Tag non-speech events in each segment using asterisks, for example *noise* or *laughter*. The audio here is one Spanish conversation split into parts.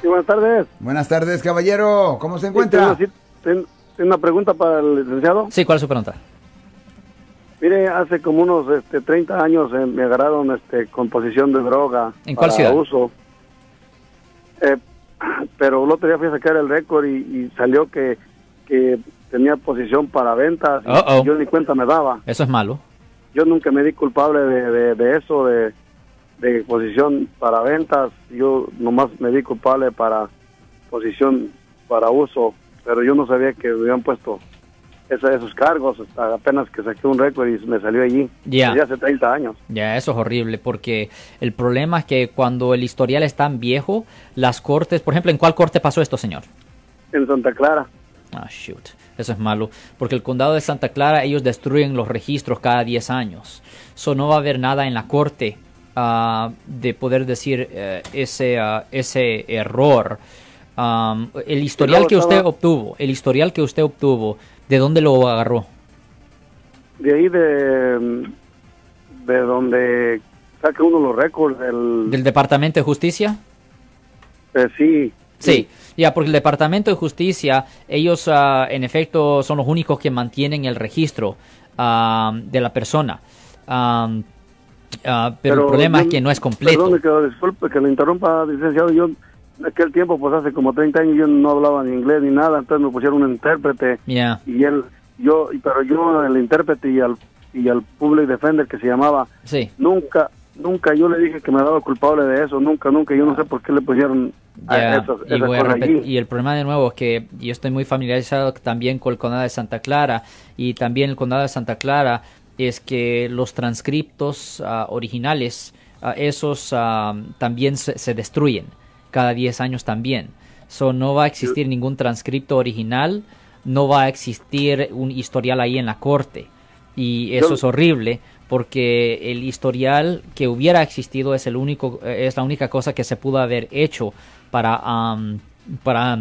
Sí, buenas tardes. Buenas tardes, caballero. ¿Cómo se encuentra? tengo- sí, ten- tengo una pregunta para el licenciado. Sí, ¿cuál es su pregunta? Mire, hace como unos este, 30 años eh, me agarraron este, con posesión de droga. ¿En cuál para ciudad? uso. Eh, *clears throat* pero el otro día fui a sacar el récord y, y salió que, que tenía posición para ventas. y yo ni cuenta me daba. Eso es malo. Yo nunca me di culpable de, de- de eso, de, de posición para ventas. Yo nomás me di culpable para posición para uso, pero yo no sabía que me habían puesto esa- esos cargos hasta apenas que saqué un récord y me salió allí. Ya. Desde hace 30 años. Ya, eso es horrible porque el problema es que cuando el historial es tan viejo, las cortes, por ejemplo, ¿en cuál corte pasó esto, señor? En Santa Clara. Ah, shoot. Eso es malo. Porque el condado de Santa Clara, ellos destruyen los registros cada 10 años. So no va a haber nada en la corte ah, de poder decir eh, ese, ah, ese error. Um, el historial que usted obtuvo, el historial que usted obtuvo, ¿de dónde lo agarró? De ahí de, de donde saca uno los récords, del, ¿Del Departamento de Justicia? eh, sí. Sí, ya, porque el Departamento de Justicia, ellos ah, en efecto son los únicos que mantienen el registro ah, de la persona. Ah, pero, el problema yo- es que no es completo. Perdón que disculpe que le interrumpa, licenciado. Yo en aquel tiempo, pues hace como 30 años, yo no hablaba ni inglés ni nada, entonces me pusieron un intérprete. Y él yo pero yo el intérprete y al y al public defender que se llamaba sí. nunca nunca yo le dije que me daba culpable de eso nunca nunca yo no sé por qué le pusieron esas, y el problema de nuevo es que yo estoy muy familiarizado también con el condado de Santa Clara y también el condado de Santa Clara es que los transcriptos ah, originales, ah, esos ah, también se, se destruyen cada 10 años también. So, no va a existir ningún transcripto original, no va a existir un historial ahí en la corte. Y eso es horrible porque el historial que hubiera existido es el único eh, es la única cosa que se pudo haber hecho para am, para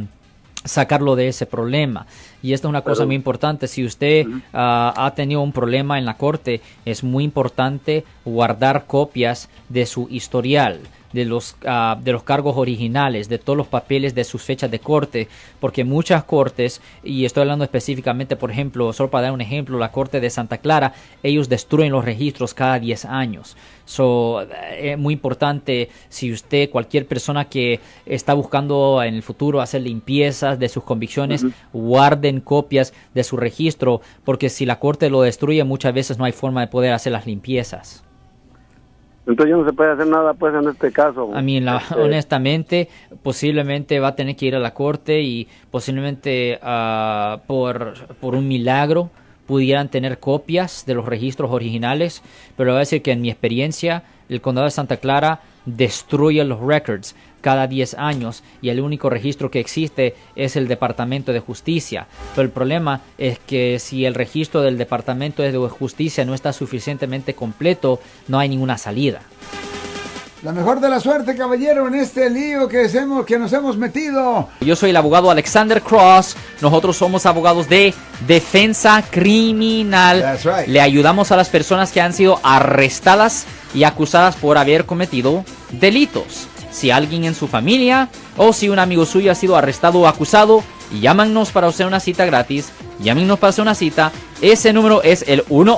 sacarlo de ese problema. Y esta es una cosa muy importante. Si usted ah, ha tenido un problema en la corte es muy importante guardar copias de su historial de los ah, de los cargos originales de todos los papeles de sus fechas de corte porque muchas cortes y estoy hablando específicamente por ejemplo solo para dar un ejemplo la corte de Santa Clara ellos destruyen los registros cada 10 años. So eh, es muy importante si usted cualquier persona que está buscando en el futuro hacer limpiezas de sus convicciones guarden copias de su registro porque si la corte lo destruye muchas veces no hay forma de poder hacer las limpiezas entonces ya no se puede hacer nada pues en este caso. A mí, la- Este, honestamente, posiblemente va a tener que ir a la corte y posiblemente ah, por, por un milagro pudieran tener copias de los registros originales, pero voy a decir que en mi experiencia, el condado de Santa Clara destruye los records cada 10 años y el único registro que existe es el Departamento de Justicia. Pero el problema es que si el registro del Departamento de Justicia no está suficientemente completo, no hay ninguna salida. La mejor de la suerte, caballero, en este lío que, hemos, que nos hemos metido. Yo soy el abogado Alexander Cross. Nosotros somos abogados de defensa criminal. That's right. Le ayudamos a las personas que han sido arrestadas y acusadas por haber cometido delitos. Si alguien en su familia o si un amigo suyo ha sido arrestado o acusado, llámanos para hacer una cita gratis. Llámenos para hacer una cita. Ese número es el 1